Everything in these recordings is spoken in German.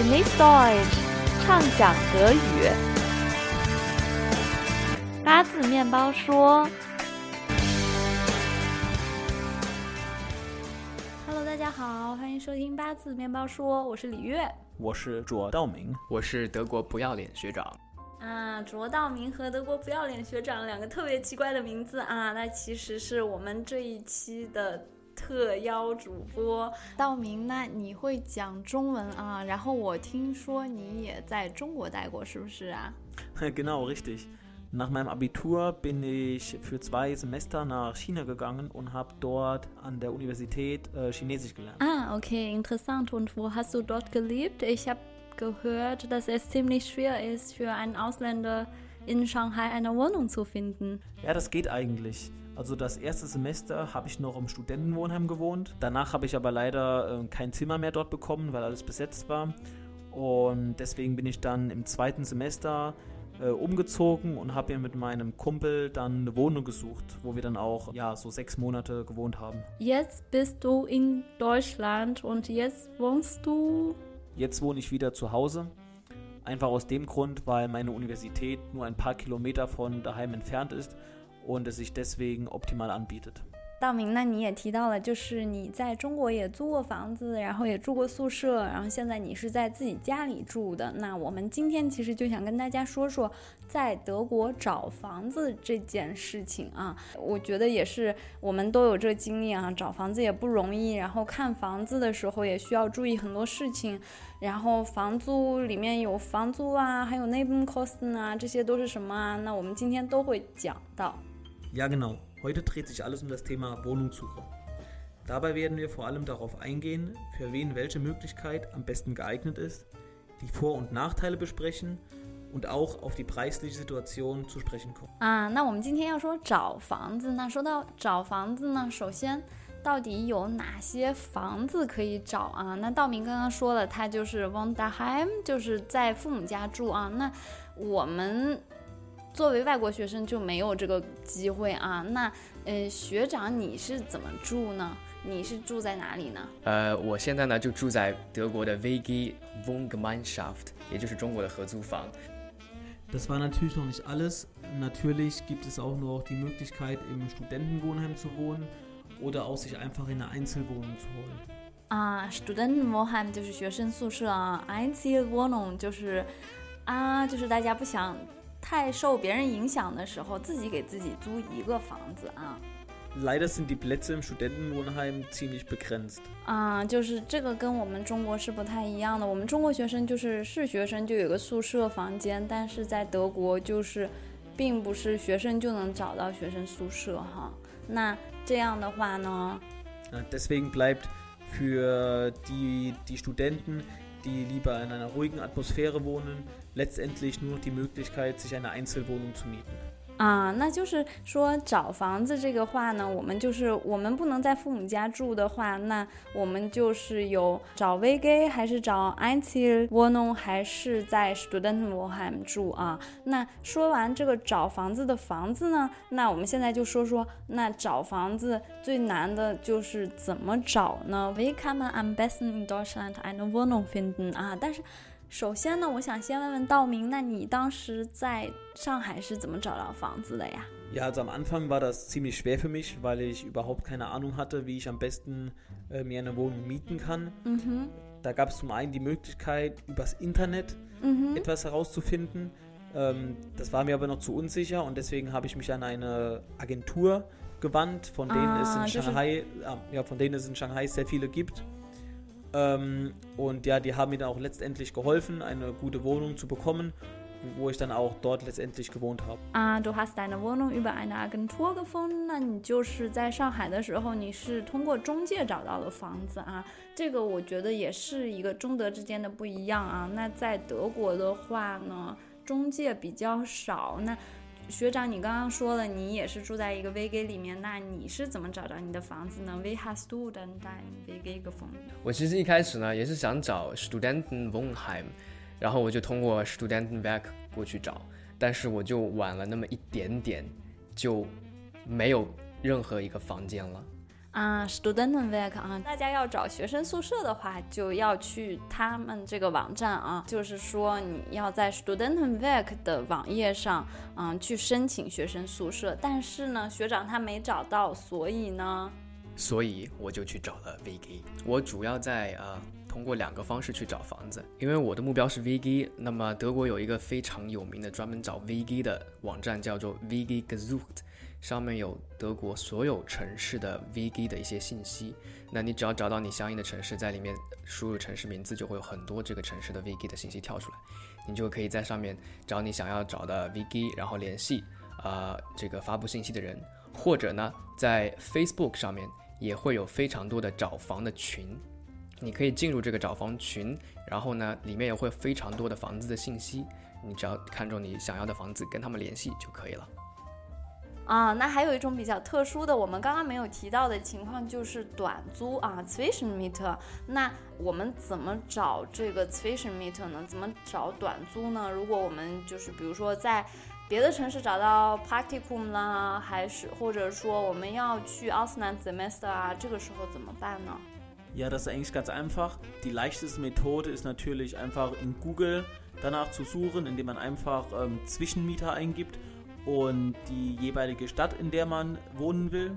Genieß Deutsch，畅想德语。八字面包说：“Hello，大家好，欢迎收听八字面包说，我是李月，我是卓道明，我是德国不要脸学长。”啊，卓道明和德国不要脸学长两个特别奇怪的名字啊，那其实是我们这一期的特邀主播道明。那你会讲中文啊？然后我听说你也在中国待过，是不是啊？Genau, richtig. Nach meinem Abitur bin ich für zwei Semester nach China gegangen und habe dort an der Universität Chinesisch gelernt. Ah, okay, interessant. Und wo hast du dort gelebt? Ich habe gehört, dass es ziemlich schwer ist, für einen Ausländer in Shanghai eine Wohnung zu finden. Ja, das geht eigentlich. Also das erste Semester habe ich noch im Studentenwohnheim gewohnt. Danach habe ich aber leider äh, kein Zimmer mehr dort bekommen, weil alles besetzt war. Und deswegen bin ich dann im zweiten Semester äh, umgezogen und habe mir mit meinem Kumpel dann eine Wohnung gesucht, wo wir dann auch ja so sechs Monate gewohnt haben. Jetzt bist du in Deutschland und jetzt wohnst du Jetzt wohne ich wieder zu Hause. Einfach aus dem Grund, weil meine Universität nur ein paar Kilometer von daheim entfernt ist und es sich deswegen optimal anbietet. 道明，那你也提到了，就是你在中国也租过房子，然后也住过宿舍，然后现在你是在自己家里住的。那我们今天其实就想跟大家说说，在德国找房子这件事情啊，我觉得也是我们都有这经历啊，找房子也不容易，然后看房子的时候也需要注意很多事情，然后房租里面有房租啊，还有 n e b e n c o s t e n 啊，这些都是什么啊？那我们今天都会讲到。Ja, genau. Heute dreht sich alles um das Thema Wohnungssuche. Dabei werden wir vor allem darauf eingehen, für wen welche Möglichkeit am besten geeignet ist, die Vor- und Nachteile besprechen und auch auf die preisliche Situation zu sprechen kommen. 啊，那我们今天要说找房子，那说到找房子呢，首先到底有哪些房子可以找啊？那道明刚刚说了，他就是 von daheim，就是在父母家住啊。那我们 作为外国学生就没有这个机会啊。那呃，学长你是怎么住呢？你是住在哪里呢？呃，我现在呢就住在德国的 WG Wohngemeinschaft，也就是中国的合租房。Das war natürlich noch nicht alles. Natürlich gibt es auch noch die Möglichkeit, im Studentenwohnheim zu wohnen oder auch sich einfach in eine Einzelwohnung zu holen. 啊，Studentenwohnheim 就是学生宿舍啊，Einzelwohnung 就是啊，就是大家不想。太受别人影响的时候，自己给自己租一个房子啊。Leider sind die Plätze im Studentenwohnheim ziemlich begrenzt。啊，就是这个跟我们中国是不太一样的。我们中国学生就是是学生就有个宿舍房间，但是在德国就是，并不是学生就能找到学生宿舍哈。那这样的话呢？Deswegen bleibt für die die Studenten die lieber in einer ruhigen Atmosphäre wohnen, letztendlich nur noch die Möglichkeit, sich eine Einzelwohnung zu mieten. 啊，那就是说找房子这个话呢，我们就是我们不能在父母家住的话，那我们就是有找 v g 还是找 Intel w o n o n 还是在 Student Wohnung 住啊？那说完这个找房子的房子呢，那我们现在就说说那找房子最难的就是怎么找呢？We come an embassy in Deutschland and Wohnung finden 啊，但是。首先呢，我想先问问道明，那你当时在上海是怎么找到房子的呀？Ja, also am Anfang war das ziemlich schwer für mich, weil ich überhaupt keine Ahnung hatte, wie ich am besten äh, mir eine Wohnung mieten kann. Mhm. Da gab es zum einen die Möglichkeit, übers Internet mhm. etwas herauszufinden. Ähm, das war mir aber noch zu unsicher und deswegen habe ich mich an eine Agentur gewandt, von denen ah, es in Shanghai, äh, ja, von denen es in Shanghai sehr viele gibt. Ähm, und ja, die haben mir dann auch letztendlich geholfen, eine gute Wohnung zu bekommen, wo ich dann auch dort letztendlich gewohnt habe. Ah, du hast deine Wohnung über eine Agentur gefunden，那你就是在上海的时候，你是通过中介找到了房子啊。这个我觉得也是一个中德之间的不一样啊。那在德国的话呢，中介比较少，那。 学长，你刚刚说了，你也是住在一个 VG 里面，那你是怎么找到你的房子呢？We hast du denn dein VG gefunden？我其实一开始呢，也是想找 Studentenwohnheim，然后我就通过 Studentenwerk 过去找，但是我就晚了那么一点点，就没有任何一个房间了。啊，Studentenwerk 啊，大家要找学生宿舍的话，就要去他们这个网站啊，就是说你要在 Studentenwerk 的网页上，嗯，去申请学生宿舍。但是呢，学长他没找到，所以呢，所以我就去找了 VG。我主要在呃通过两个方式去找房子，因为我的目标是 VG。那么德国有一个非常有名的专门找 VG 的网站，叫做 VG Gesucht。上面有德国所有城市的 VG 的一些信息，那你只要找到你相应的城市，在里面输入城市名字，就会有很多这个城市的 VG 的信息跳出来，你就可以在上面找你想要找的 VG，然后联系啊这个发布信息的人，或者呢在 Facebook 上面也会有非常多的找房的群，你可以进入这个找房群，然后呢里面也会非常多的房子的信息，你只要看中你想要的房子，跟他们联系就可以了。啊，那还有一种比较特殊的，我们刚刚没有提到的情况，就是短租啊 z w i s c h e n m i e t e r 那我们怎么找这个 z w i s c h e n m i e t e r 呢？怎么找短租呢？如果我们就是比如说在别的城市找到 Practicum 啦，还是或者说我们要去 Ausland Semester 啊，这个时候怎么办呢？Ja, das ist eigentlich ganz einfach. Die leichteste Methode ist natürlich einfach in Google danach zu suchen, indem man einfach ähm, Zwischenmieter eingibt. und die jeweilige Stadt, in der man wohnen will,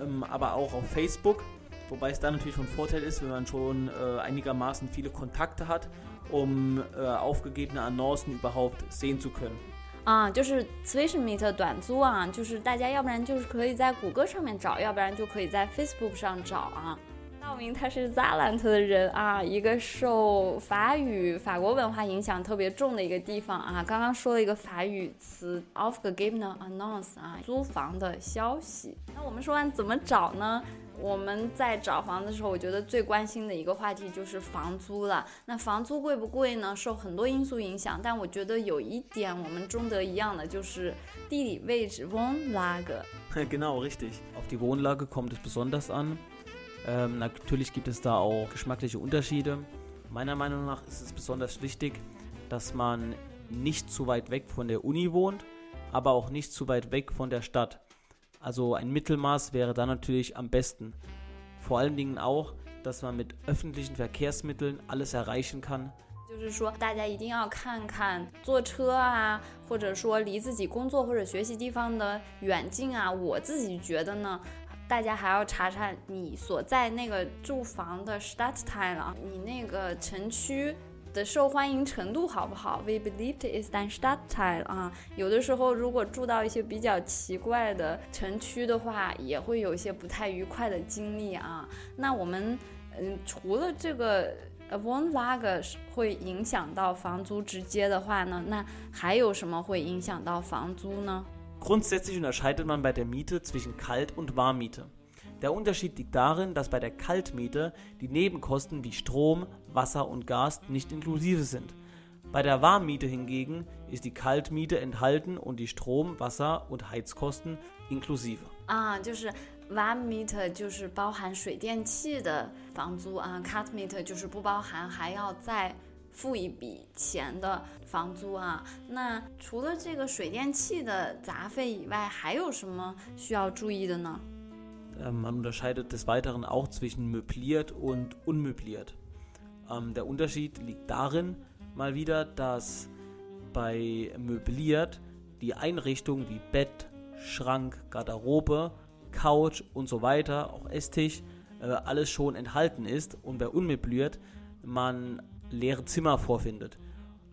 ähm, aber auch auf Facebook. Wobei es dann natürlich von Vorteil ist, wenn man schon äh, einigermaßen viele Kontakte hat, um äh, aufgegebene Annoncen überhaupt sehen zu können. 啊，就是 Switch Meet 短租啊，就是大家要不然就是可以在谷歌上面找，要不然就可以在 Facebook 上找啊。 道明他是 Zalant 的人啊，一个受法语、法国文化影响特别重的一个地方啊。刚刚说了一个法语词 of the given announcement 啊，租房的消息。那我们说完怎么找呢？我们在找房的时候，我觉得最关心的一个话题就是房租了。那房租贵不贵呢？受很多因素影响，但我觉得有一点我们中德一样的，就是地理位置 Wohnlage。Genau richtig. Auf die Wohnlage kommt es besonders an. Ähm, natürlich gibt es da auch geschmackliche Unterschiede. Meiner Meinung nach ist es besonders wichtig, dass man nicht zu weit weg von der Uni wohnt, aber auch nicht zu weit weg von der Stadt. Also ein Mittelmaß wäre da natürlich am besten. Vor allen Dingen auch, dass man mit öffentlichen Verkehrsmitteln alles erreichen kann. 就是说，大家一定要看看坐车啊，或者说离自己工作或者学习地方的远近啊。我自己觉得呢， 大家还要查查你所在那个住房的 start time 啊你那个城区的受欢迎程度好不好？We believe it is that start time 啊，有的时候如果住到一些比较奇怪的城区的话，也会有一些不太愉快的经历啊。那我们嗯，除了这个 Wohnlage 会影响到房租直接的话呢，那还有什么会影响到房租呢 ？Grundsätzlich unterscheidet man bei der Miete zwischen Kalt- und Warmmiete. Der Unterschied liegt darin, dass bei der Kaltmiete die Nebenkosten wie Strom, Wasser und Gas nicht inklusive sind. Bei der Warmmiete hingegen ist die Kaltmiete enthalten und die Strom-, Wasser- und Heizkosten inklusive. 啊，就是 Warmmiete 就是包含水电气的房租啊，Kaltmiete 就是不包含，还要再 付一笔钱的房租啊，那除了这个水电气的杂费以外，还有什么需要注意的呢？Man unterscheidet des Weiteren auch zwischen möbliert und unmöbliert. Der Unterschied liegt darin, mal wieder, dass bei möbliert die Einrichtungen wie Bett, Schrank, Garderobe, Couch und so weiter, auch Esstisch, alles schon enthalten ist und bei unmöbliert man leere Zimmer vorfindet.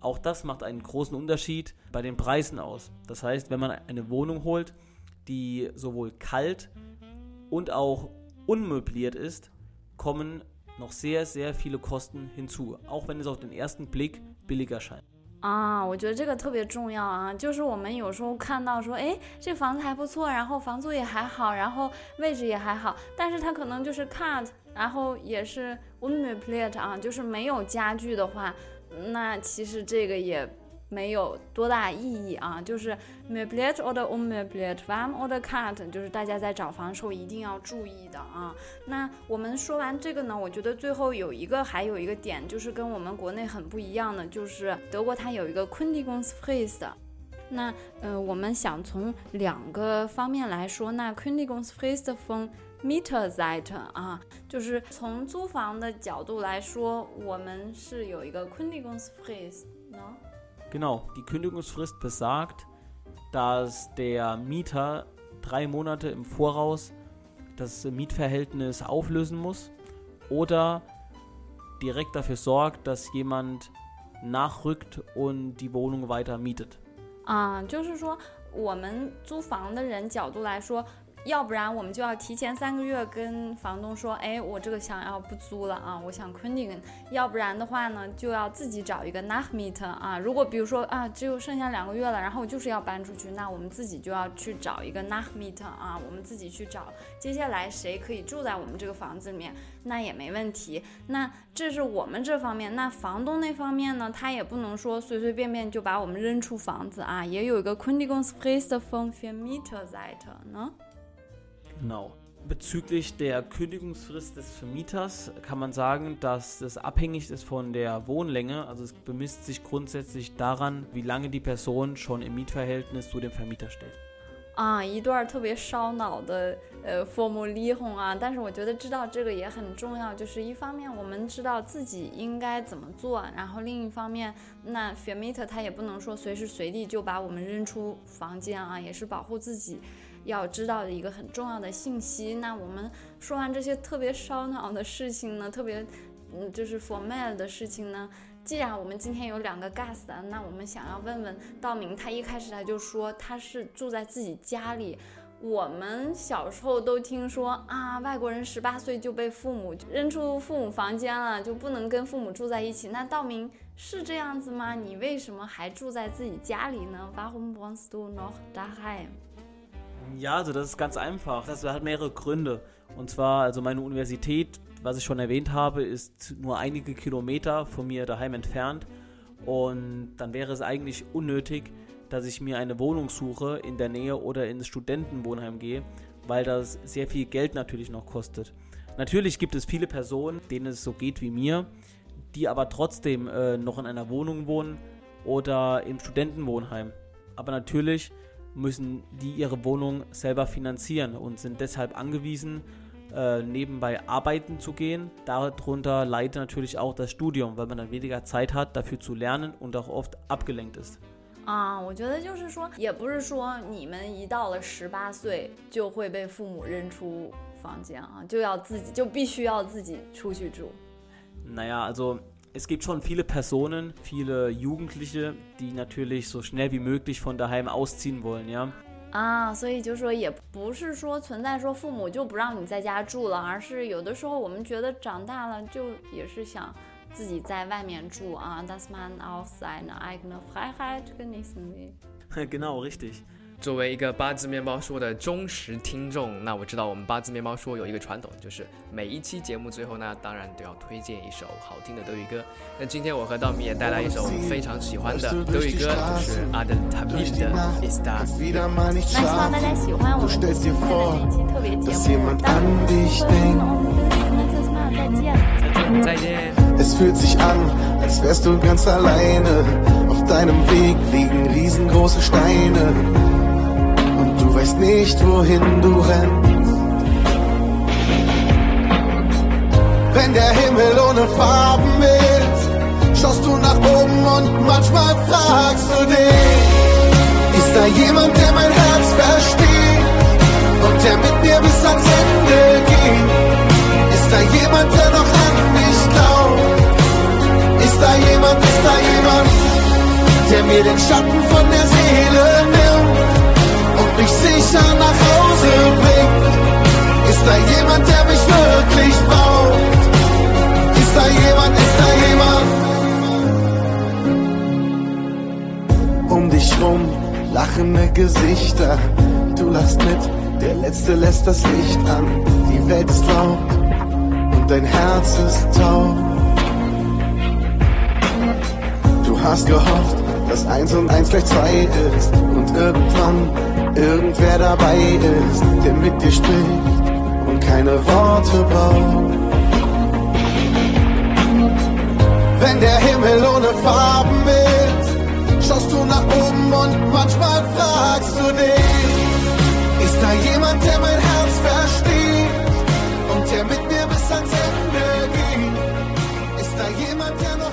Auch das macht einen großen Unterschied bei den Preisen aus. Das heißt, wenn man eine Wohnung holt, die sowohl kalt und auch unmöbliert ist, kommen noch sehr, sehr viele Kosten hinzu, auch wenn es auf den ersten Blick billiger scheint. 啊，我觉得这个特别重要啊，就是我们有时候看到说，哎，这房子还不错，然后房租也还好，然后位置也还好，但是它可能就是 cut，然后也是 w o m e n plate 啊，就是没有家具的话，那其实这个也。没有多大意义啊，就是 möbliert oder unmöbliert, warm oder kalt，就是大家在找房的时候一定要注意的啊。那我们说完这个呢，我觉得最后有一个还有一个点，就是跟我们国内很不一样的，就是德国它有一个 Kündigungsfrist。那呃，我们想从两个方面来说，那 Kündigungsfrist von Nach-Mieter-Seite 啊，就是从租房的角度来说，我们是有一个 Kündigungsfrist，呢。Genau, die Kündigungsfrist besagt, dass der Mieter drei Monate im Voraus das Mietverhältnis auflösen muss oder direkt dafür sorgt, dass jemand nachrückt und die Wohnung weiter mietet. 啊，就是说，我们租房的人角度来说， 要不然我们就要提前三个月跟房东说，哎，我这个想要不租了啊，我想 kündigen。要不然的话呢，就要自己找一个 Nachmieter 啊。如果比如说啊，只有剩下两个月了，然后我就是要搬出去，那我们自己就要去找一个 Nachmieter 啊，我们自己去找接下来谁可以住在我们这个房子里面，那也没问题。那这是我们这方面，那房东那方面呢，他也不能说随随便便就把我们扔出房子啊，也有一个 Kündigungsfrist von Vermieterseite 呢。Genau. Bezüglich der Kündigungsfrist des Vermieters kann man sagen, dass es abhängig ist von der Wohnlänge. Also es bemisst sich grundsätzlich daran, wie lange die Person schon im Mietverhältnis zu dem Vermieter steht. 啊，一段特别烧脑的呃 formulierung 啊，但是我觉得知道这个也很重要，就是一方面我们知道自己应该怎么做，然后另一方面，那 Vermieter 他也不能说随时随地就把我们扔出房间啊，也是保护自己。 要知道的一个很重要的信息。那我们说完这些特别烧脑的事情呢，特别嗯就是 formal 的事情呢，既然我们今天有两个 guest，那我们想要问问道明，他一开始他就说他是住在自己家里。我们小时候都听说啊，外国人十八岁就被父母扔出父母房间了，就不能跟父母住在一起。那道明是这样子吗？你为什么还住在自己家里呢？Warum wns du noch daheim？Ja, also das ist ganz einfach. Das hat mehrere Gründe. Und zwar, also meine Universität, was ich schon erwähnt habe, ist nur einige Kilometer von mir daheim entfernt. Und dann wäre es eigentlich unnötig, dass ich mir eine Wohnung suche in der Nähe oder ins Studentenwohnheim gehe, weil das sehr viel Geld natürlich noch kostet. Natürlich gibt es viele Personen, denen es so geht wie mir, die aber trotzdem äh, noch in einer Wohnung wohnen oder im Studentenwohnheim. Aber natürlich müssen die ihre Wohnung selber finanzieren und sind deshalb angewiesen, äh, nebenbei arbeiten zu gehen. Darunter leidet natürlich auch das Studium, weil man dann weniger Zeit hat, dafür zu lernen und auch oft abgelenkt ist. 啊，我觉得就是说，也不是说你们一到了十八岁就会被父母扔出房间啊，就要自己就必须要自己出去住。Naja, also es gibt schon viele Personen, viele Jugendliche, die natürlich so schnell wie möglich von daheim ausziehen wollen, ja. 啊，所以就说也不是说存在说父母就不让你在家住了，而是有的时候我们觉得长大了就也是想自己在外面住啊，dass man auch seine eigene Freiheit genießen will. Genau, richtig. 作为一个八字面包说的忠实听众，那我知道我们八字面包说有一个传统，就是每一期节目最后呢，当然都要推荐一首好听的德语歌。那今天我和道明也带来一首我们非常喜欢的德语歌，就是阿德塔米的《Ist a》。那希望大家喜欢我们今天的这一期特别节目，当然我们，nächstes Mal 再见。再见。Es fühlt sich an, als wärst du ganz alleine. Auf deinem Weg liegen riesengroße Steine. Weißt nicht, wohin du rennst. Wenn der Himmel ohne Farben ist, schaust du nach oben und manchmal fragst du dich, ist da jemand, der mein Herz versteht und der mit mir bis ans Ende geht? Ist da jemand, der noch an mich glaubt? Ist da jemand, ist da jemand, der mir den Schatten von der mich sicher nach Hause bringt. Ist da jemand, der mich wirklich braucht? Ist da jemand, ist da jemand? Um dich rum lachende Gesichter, du lachst mit, der Letzte lässt das Licht an. Die Welt ist laut und dein Herz ist taub. Du hast gehofft, dass eins und eins gleich zwei ist und irgendwann irgendwer dabei ist, der mit dir spricht und keine Worte braucht. Wenn der Himmel ohne Farben ist, schaust du nach oben und manchmal fragst du dich, ist da jemand, der mein Herz versteht und der mit mir bis ans Ende geht? Ist da jemand, der noch